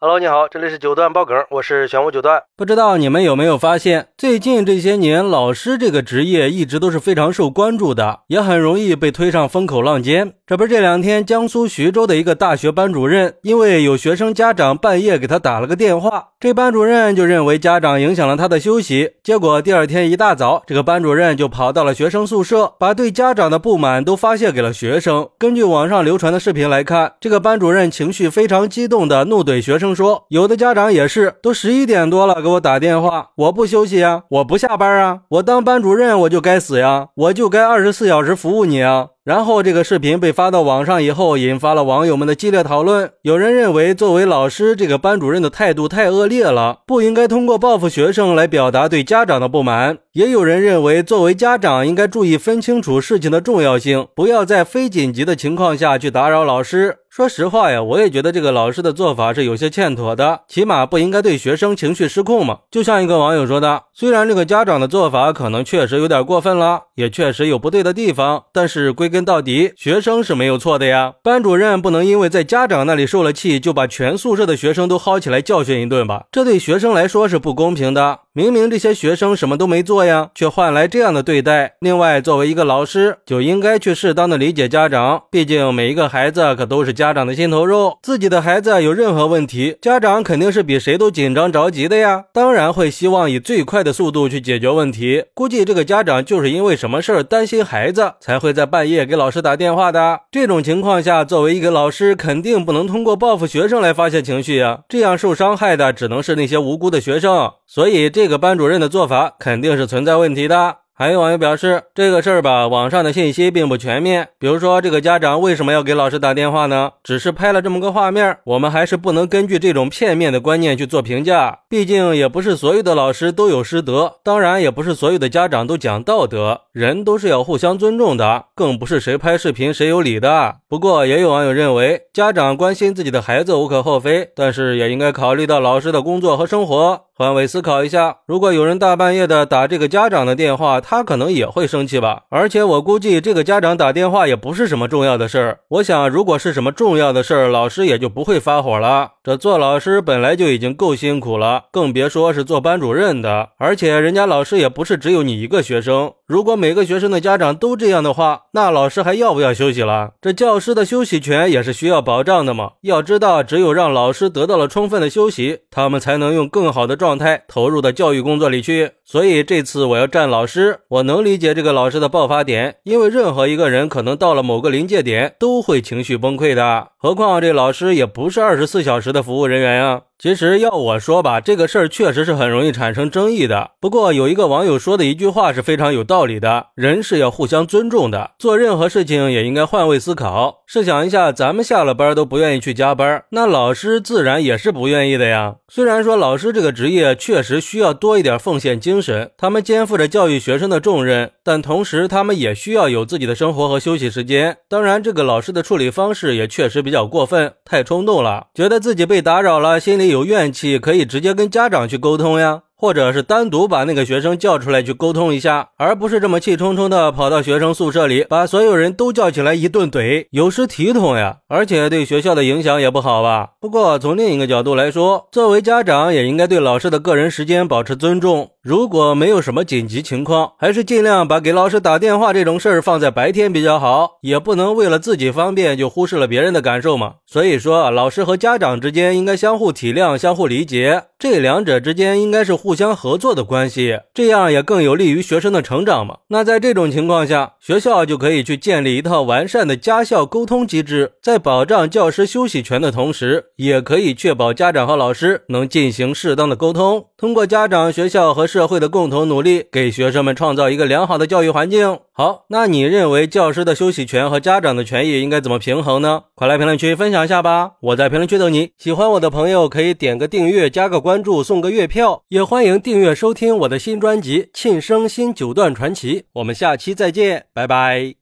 Hello，你好，这里是九段爆梗，我是玄武九段。不知道你们有没有发现，最近这些年，老师这个职业一直都是非常受关注的，也很容易被推上风口浪尖。这不是这两天江苏徐州的一个大学班主任，因为有学生家长半夜给他打了个电话，这班主任就认为家长影响了他的休息，结果第二天一大早，这个班主任就跑到了学生宿舍，把对家长的不满都发泄给了学生。根据网上流传的视频来看，这个班主任情绪非常激动的怒怼学生。说有的家长也是，都十一点多了给我打电话，我不休息啊，我不下班啊，我当班主任我就该死呀，我就该二十四小时服务你啊。然后这个视频被发到网上以后，引发了网友们的激烈讨论。有人认为，作为老师，这个班主任的态度太恶劣了，不应该通过报复学生来表达对家长的不满。也有人认为，作为家长，应该注意分清楚事情的重要性，不要在非紧急的情况下去打扰老师。说实话呀，我也觉得这个老师的做法是有些欠妥的，起码不应该对学生情绪失控嘛。就像一个网友说的，虽然这个家长的做法可能确实有点过分了，也确实有不对的地方，但是归根。到底学生是没有错的呀，班主任不能因为在家长那里受了气，就把全宿舍的学生都薅起来教训一顿吧？这对学生来说是不公平的。明明这些学生什么都没做呀，却换来这样的对待。另外，作为一个老师，就应该去适当的理解家长，毕竟每一个孩子可都是家长的心头肉。自己的孩子有任何问题，家长肯定是比谁都紧张着急的呀，当然会希望以最快的速度去解决问题。估计这个家长就是因为什么事儿担心孩子，才会在半夜给老师打电话的。这种情况下，作为一个老师，肯定不能通过报复学生来发泄情绪呀，这样受伤害的只能是那些无辜的学生。所以，这这个班主任的做法肯定是存在问题的。还有网友表示，这个事儿吧，网上的信息并不全面。比如说，这个家长为什么要给老师打电话呢？只是拍了这么个画面，我们还是不能根据这种片面的观念去做评价。毕竟，也不是所有的老师都有师德，当然，也不是所有的家长都讲道德。人都是要互相尊重的，更不是谁拍视频谁有理的。不过，也有网友认为，家长关心自己的孩子无可厚非，但是也应该考虑到老师的工作和生活。换位思考一下，如果有人大半夜的打这个家长的电话，他可能也会生气吧。而且我估计这个家长打电话也不是什么重要的事儿。我想，如果是什么重要的事儿，老师也就不会发火了。这做老师本来就已经够辛苦了，更别说是做班主任的。而且人家老师也不是只有你一个学生。如果每个学生的家长都这样的话，那老师还要不要休息了？这教师的休息权也是需要保障的嘛。要知道，只有让老师得到了充分的休息，他们才能用更好的状。状态投入到教育工作里去，所以这次我要站老师。我能理解这个老师的爆发点，因为任何一个人可能到了某个临界点都会情绪崩溃的，何况这老师也不是二十四小时的服务人员呀。其实要我说吧，这个事儿确实是很容易产生争议的。不过有一个网友说的一句话是非常有道理的：人是要互相尊重的，做任何事情也应该换位思考。试想一下，咱们下了班都不愿意去加班，那老师自然也是不愿意的呀。虽然说老师这个职业确实需要多一点奉献精神，他们肩负着教育学生的重任，但同时他们也需要有自己的生活和休息时间。当然，这个老师的处理方式也确实比较过分，太冲动了，觉得自己被打扰了，心里。有怨气可以直接跟家长去沟通呀。或者是单独把那个学生叫出来去沟通一下，而不是这么气冲冲的跑到学生宿舍里，把所有人都叫起来一顿怼，有失体统呀，而且对学校的影响也不好吧。不过从另一个角度来说，作为家长也应该对老师的个人时间保持尊重。如果没有什么紧急情况，还是尽量把给老师打电话这种事儿放在白天比较好，也不能为了自己方便就忽视了别人的感受嘛。所以说，老师和家长之间应该相互体谅、相互理解，这两者之间应该是互。互相合作的关系，这样也更有利于学生的成长嘛。那在这种情况下，学校就可以去建立一套完善的家校沟通机制，在保障教师休息权的同时，也可以确保家长和老师能进行适当的沟通。通过家长、学校和社会的共同努力，给学生们创造一个良好的教育环境。好，那你认为教师的休息权和家长的权益应该怎么平衡呢？快来评论区分享一下吧！我在评论区等你。喜欢我的朋友可以点个订阅、加个关注、送个月票，也欢。迎订阅收听我的新专辑《庆生新九段传奇》，我们下期再见，拜拜。